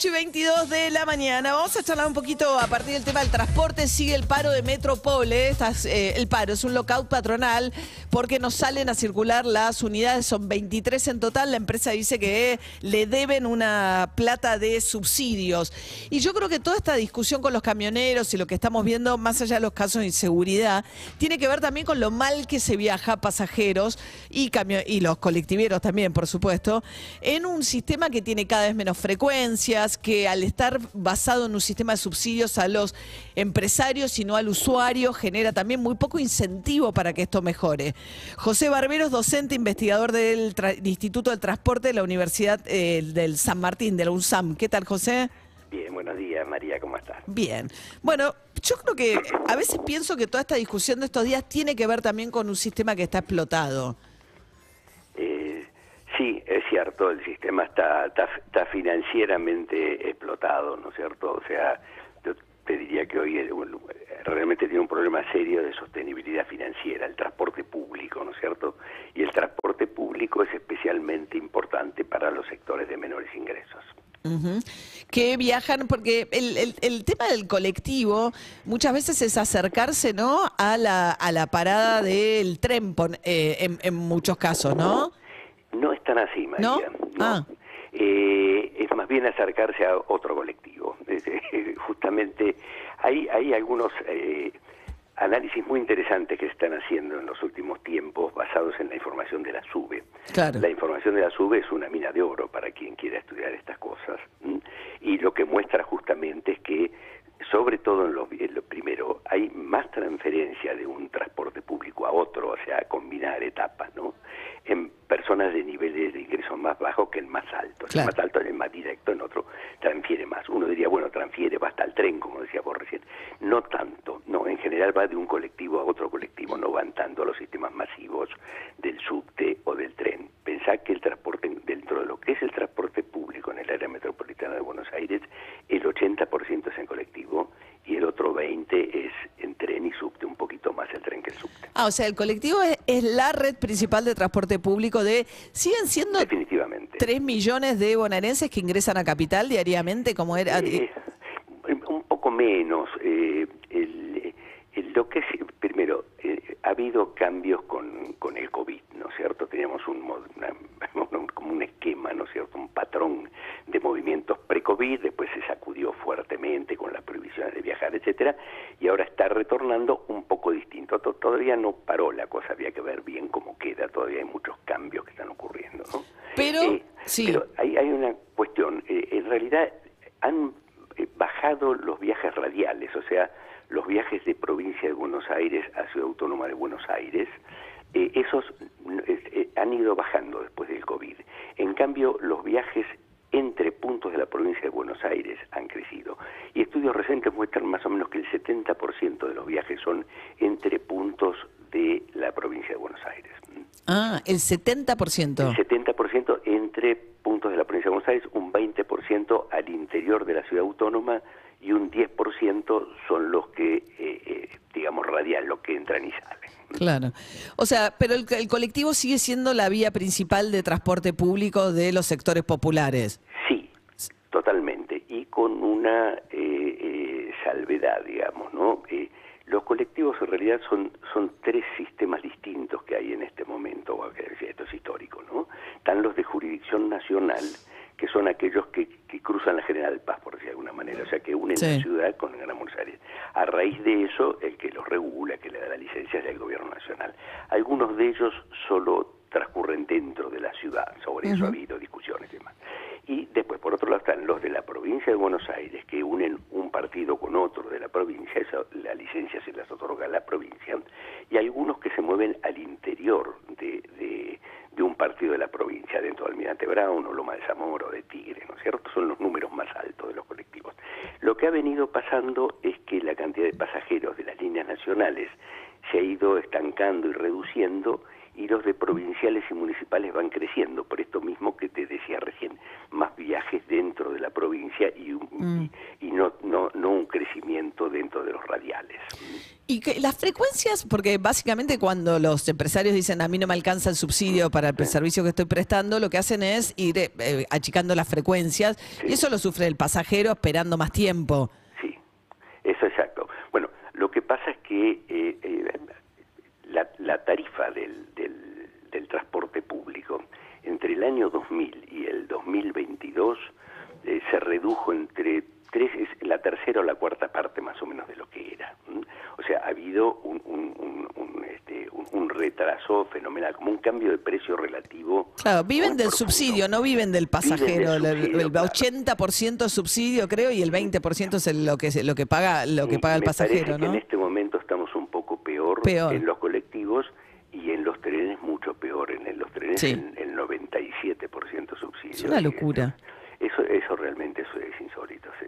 Bien, 8 y 22 de la mañana. Vamos a charlar un poquito a partir del tema del transporte. Sigue el paro de Metropole. Estás, eh, el paro es un lockout patronal porque no salen a circular las unidades. Son 23 en total. La empresa dice que le deben una plata de subsidios. Y yo creo que toda esta discusión con los camioneros y lo que estamos viendo, más allá de los casos de inseguridad, tiene que ver también con lo mal que se viaja pasajeros y, y los colectiveros también, por supuesto, en un sistema que tiene cada vez menos frecuencias, que al estar basado en un sistema de subsidios a los empresarios y no al usuario, genera también muy poco incentivo para que esto mejore. José Barberos, docente investigador del Instituto del Transporte de la Universidad eh, del San Martín, de la UNSAM. ¿Qué tal, José? Bien, buenos días, María, ¿cómo estás? Bien. Bueno, yo creo que a veces pienso que toda esta discusión de estos días tiene que ver también con un sistema que está explotado. Sí, es cierto, el sistema está, está, financieramente explotado, ¿no es cierto? O sea, yo te diría que hoy realmente tiene un problema serio de sostenibilidad financiera, el transporte público, ¿no es cierto? Y el transporte público es especialmente importante para los sectores de menores ingresos. Ujú. Que viajan, porque el, tema del colectivo muchas veces es acercarse, ¿no? A la, a la parada del tren, eh, en, en muchos casos, ¿no? Tan así, María. ¿No? no. Ah. Eh, es más bien acercarse a otro colectivo. Justamente hay, hay algunos eh, análisis muy interesantes que se están haciendo en los últimos tiempos basados en la información de la SUBE. Claro. La información de la SUBE es una mina de oro para quien quiera estudiar estas cosas. Y lo que muestra justamente es que, sobre todo en, los, en lo primero, hay más transferencia de un transporte público a otro, o sea, combinar etapas, ¿no? En personas de niveles de ingresos más bajos que en más altos. Claro. En más alto, en más directo, en otro transfiere más. Uno diría, bueno, transfiere, va hasta el tren, como decía vos recién. No tanto, no, en general va de un colectivo a otro colectivo, no van tanto a los sistemas masivos del subte o del tren. Pensá que el transporte, dentro de lo que es el transporte público en el área metropolitana de Buenos Aires, el 80% es en colectivo y el otro 20% es en tren y subte, un poquito más el tren que el subte. Ah, o sea, el colectivo es, es la red principal de transporte público de... ¿Siguen siendo Definitivamente. 3 millones de bonaerenses que ingresan a Capital diariamente como era... Eh, un poco menos. eh, el- el- lo que es, primero, eh, ha habido cambios con, con el COVID, ¿no es cierto? Teníamos un, mo- una- un- como un esquema, ¿no es cierto? Un patrón de movimientos pre-COVID, después se sacudió fuertemente con las prohibiciones de viajar, etcétera, retornando un poco distinto. To- Todavía no paró la cosa, había que ver bien cómo queda, todavía hay muchos cambios que están ocurriendo, ¿no? Pero, Eh, sí. pero hay, hay una cuestión, eh, en realidad han eh, bajado los viajes radiales, o sea, los viajes de provincia de Buenos Aires a Ciudad Autónoma de Buenos Aires, eh, esos han ido bajando después del COVID. En cambio, los viajes entre puntos de la provincia de Buenos Aires han crecido. Y estudios recientes muestran más o menos que el 70% de los viajes son entre puntos de la provincia de Buenos Aires. Ah, el 70%. El 70% entre puntos de la provincia de Buenos Aires, un 20% al interior de la ciudad autónoma y un 10% son los que, eh, eh, digamos, radial, los que entran y salen. Claro. O sea, pero el, el colectivo sigue siendo la vía principal de transporte público de los sectores populares. Sí, totalmente. Y con una eh, eh, salvedad, digamos, ¿no? Eh, los colectivos en realidad son, son tres sistemas distintos que hay en este momento, esto es histórico, ¿no? Están los de jurisdicción nacional, que son aquellos que, que cruzan la General Paz, por decir de alguna manera, o sea, que unen Sí. la ciudad con Gran Buenos Aires. A raíz de eso, el que los regula, que le da la licencia es el Algunos de ellos solo transcurren dentro de la ciudad, sobre eso ha habido discusiones y demás. Y después, por otro lado, están los de la provincia de Buenos Aires, que unen un partido con otro de la provincia, eso, la licencia se las otorga a la provincia, y algunos que se mueven al interior de, de- de un partido de la provincia, dentro de Almirante Brown o Loma de Zamora o de Tigre, ¿no es cierto? Son los números más altos de los colectivos. Lo que ha venido pasando es que la cantidad de pasajeros de las líneas nacionales se ha ido estancando y reduciendo y los de provinciales y municipales van creciendo, por esto mismo que te decía recién, más viajes dentro de la provincia y, un- Mm. y, y no, no, no un crecimiento dentro de los radiales. Y que las frecuencias, porque básicamente cuando los empresarios dicen a mí no me alcanza el subsidio para el servicio que estoy prestando, lo que hacen es ir eh, eh, achicando las frecuencias y eso lo sufre el pasajero esperando más tiempo. Sí, eso exacto. Que eh, eh, la, la tarifa del, del, del transporte público entre el año 2000 y el 2022 eh, se redujo entre tres, es la tercera o la cuarta parte más o menos de lo que era. O sea, ha habido un, un, un, un, este, un- un retraso fenomenal, como un cambio de precio relativo. Claro, viven del profundo. subsidio, no viven del pasajero. Viven del El- subsidio, el, claro. 80% es subsidio, creo, y el 20% es el- lo que lo que paga lo que Y paga el me pasajero, en este momento estamos un poco peor, Peor. en los colectivos y en los trenes mucho peor. En los trenes Sí. el, el 97% subsidio. Es una locura. Eso, eso realmente eso es insólito, sí.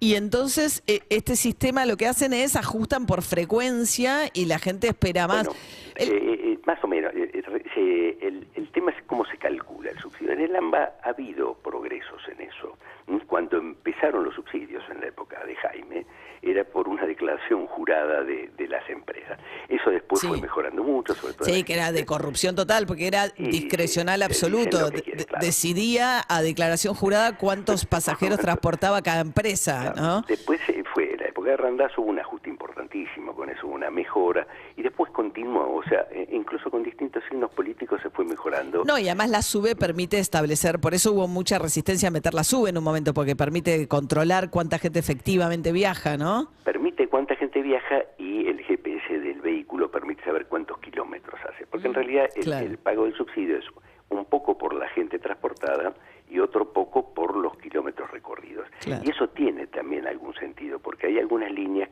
Y entonces eh, este sistema lo que hacen es ajustan por frecuencia y la gente espera más. Bueno, El- eh, eh, más o menos. el, el tema es cómo se calcula el subsidio. En el AMBA ha habido progresos en eso. ¿m? Cuando empezaron los subsidios en la época de Jaime, era por una declaración jurada de, de las empresas. Eso después Sí. fue mejorando mucho, sobre todo. Sí, que era de corrupción total, porque era Y, discrecional absoluto. claro. Decidía a declaración jurada cuántos pasajeros transportaba cada empresa, Claro. ¿no? Después eh, fue, en la época de Randazzo hubo un ajuste importantísimo, con eso hubo una mejora, y después continuó, o sea, eh, incluso con distintos signos políticos se fue mejorando. No, y además la SUBE permite establecer, por eso hubo mucha resistencia a meter la SUBE en un momento, porque permite controlar cuánta gente efectivamente viaja, ¿no? Permite cuánta gente viaja y el GPS del vehículo permite saber cuántos kilómetros hace, porque en realidad el, Mm, claro. el pago del subsidio es un poco por la gente transportada y otro poco por los kilómetros recorridos. Claro. Y eso tiene también algún sentido, porque hay algunas líneas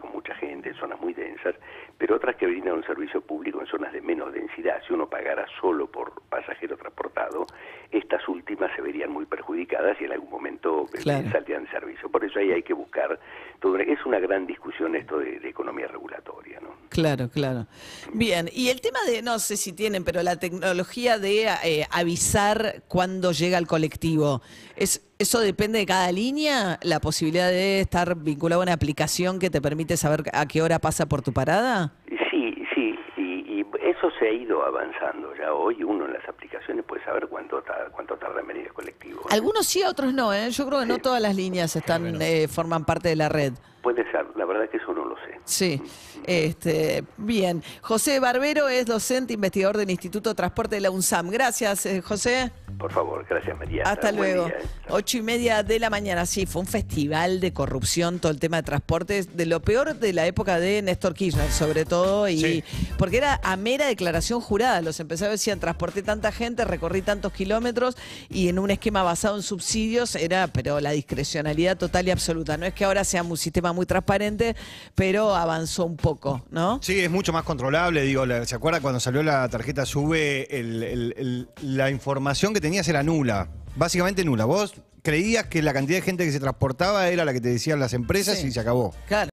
con mucha gente, en zonas muy densas, pero otras que brindan un servicio público en zonas de menos densidad. Si uno pagara solo por pasajero transportado, estas últimas se verían muy perjudicadas y en algún momento eh, Claro. saldrían de servicio. Por eso ahí hay que buscar, todo, es una gran discusión esto de, de economía regulatoria. Claro, claro. Bien, y el tema de, no sé si tienen, pero la tecnología de eh, avisar cuando llega el colectivo, ¿es, ¿eso depende de cada línea? ¿La posibilidad de estar vinculado a una aplicación que te permite saber a qué hora pasa por tu parada? Sí, sí, y, y eso se ha ido avanzando. Ya hoy uno en las aplicaciones puede saber cuánto, ta- cuánto tarda en venir el colectivo. Algunos sí, otros no, ¿eh? Yo creo que no todas las líneas están eh, forman parte de la red. Puede ser, la verdad que eso no lo sé. Sí, este, bien. José Barbero es docente investigador del Instituto de Transporte de la UNSAM. Gracias, eh, José. Por favor, gracias María. Hasta Buen luego. día, ¿eh? Ocho y media de la mañana. Sí, fue un festival de corrupción, todo el tema de transportes, de lo peor de la época de Néstor Kirchner, sobre todo, y Sí. porque era a mera declaración jurada. Los empresarios decían, transporté tanta gente, recorrí tantos kilómetros, y en un esquema basado en subsidios era, pero la discrecionalidad total y absoluta. No es que ahora sea un sistema muy transparente, pero avanzó un poco, ¿no? Sí, es mucho más controlable. Digo, ¿se acuerda cuando salió la tarjeta SUBE? el- el- el- la información que tenías era nula. Básicamente nula. Vos creías que la cantidad de gente que se transportaba era la que te decían las empresas Sí. y se acabó. Claro.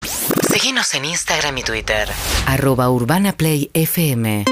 Síguenos en Instagram y Twitter. Arroba Urbana Play FM.